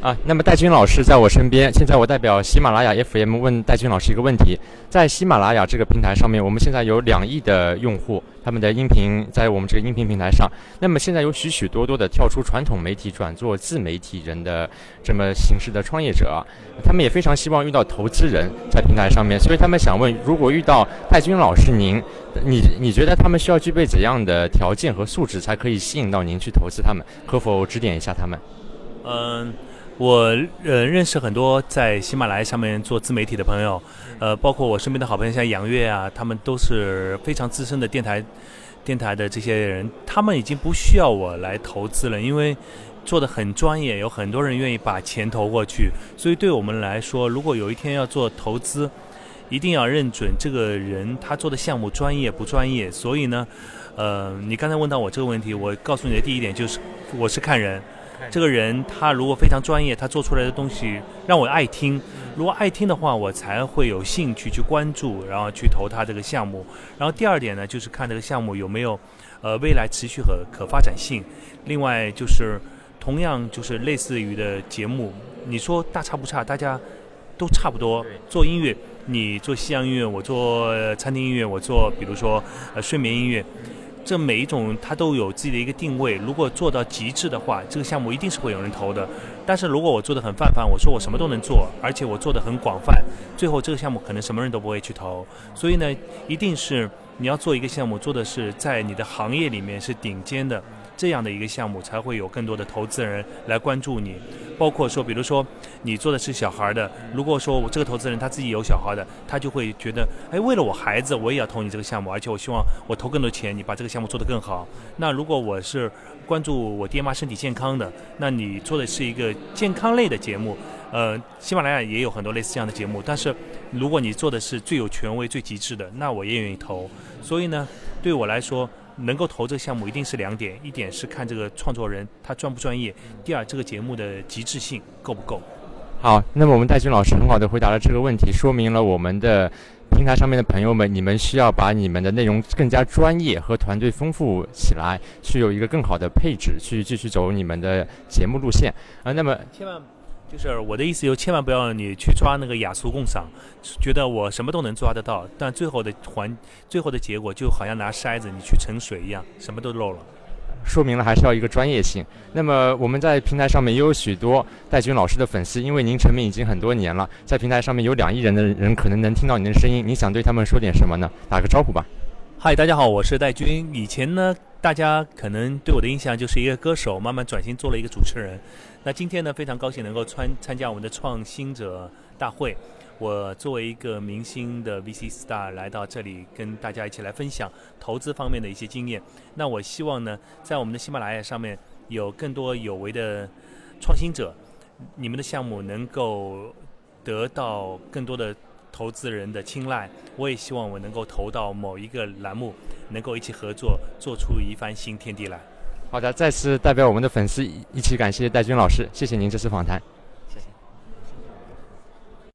啊，那么戴军老师在我身边。现在我代表喜马拉雅 FM 问戴军老师一个问题：在喜马拉雅这个平台上面，我们现在有两亿的用户，他们的音频在我们这个音频平台上。那么现在有许许多多的跳出传统媒体转做自媒体人的这么形式的创业者，他们也非常希望遇到投资人在平台上面，所以他们想问：如果遇到戴军老师您，你你觉得他们需要具备怎样的条件和素质才可以吸引到您去投资他们？可否指点一下他们？嗯。我呃认识很多在喜马拉雅上面做自媒体的朋友，呃，包括我身边的好朋友像杨越啊，他们都是非常资深的电台电台的这些人，他们已经不需要我来投资了，因为做的很专业，有很多人愿意把钱投过去，所以对我们来说，如果有一天要做投资，一定要认准这个人他做的项目专业不专业。所以呢，呃，你刚才问到我这个问题，我告诉你的第一点就是，我是看人。这个人他如果非常专业，他做出来的东西让我爱听。如果爱听的话，我才会有兴趣去关注，然后去投他这个项目。然后第二点呢，就是看这个项目有没有呃未来持续和可发展性。另外就是同样就是类似于的节目，你说大差不差，大家都差不多。做音乐，你做西洋音乐，我做餐厅音乐，我做比如说呃睡眠音乐。这每一种它都有自己的一个定位，如果做到极致的话，这个项目一定是会有人投的。但是如果我做的很泛泛，我说我什么都能做，而且我做的很广泛，最后这个项目可能什么人都不会去投。所以呢，一定是你要做一个项目，做的是在你的行业里面是顶尖的。这样的一个项目才会有更多的投资人来关注你，包括说，比如说你做的是小孩的，如果说我这个投资人他自己有小孩的，他就会觉得，哎，为了我孩子，我也要投你这个项目，而且我希望我投更多钱，你把这个项目做得更好。那如果我是关注我爹妈身体健康的，那你做的是一个健康类的节目，呃，喜马拉雅也有很多类似这样的节目，但是如果你做的是最有权威、最极致的，那我也愿意投。所以呢，对我来说。能够投这个项目一定是两点，一点是看这个创作人他专不专业，第二这个节目的极致性够不够。好，那么我们戴军老师很好的回答了这个问题，说明了我们的平台上面的朋友们，你们需要把你们的内容更加专业和团队丰富起来，去有一个更好的配置，去继续走你们的节目路线啊。那么千万。就是我的意思，就千万不要你去抓那个雅俗共赏，觉得我什么都能抓得到，但最后的环，最后的结果就好像拿筛子你去盛水一样，什么都漏了。说明了还是要一个专业性。那么我们在平台上面也有许多戴军老师的粉丝，因为您成名已经很多年了，在平台上面有两亿人的人可能能听到您的声音，你想对他们说点什么呢？打个招呼吧。嗨，大家好，我是戴军。以前呢，大家可能对我的印象就是一个歌手，慢慢转型做了一个主持人。那今天呢，非常高兴能够参参加我们的创新者大会。我作为一个明星的 VC star 来到这里，跟大家一起来分享投资方面的一些经验。那我希望呢，在我们的喜马拉雅上面有更多有为的创新者，你们的项目能够得到更多的。投资人的青睐，我也希望我能够投到某一个栏目，能够一起合作，做出一番新天地来。好的，再次代表我们的粉丝一起感谢戴军老师，谢谢您这次访谈。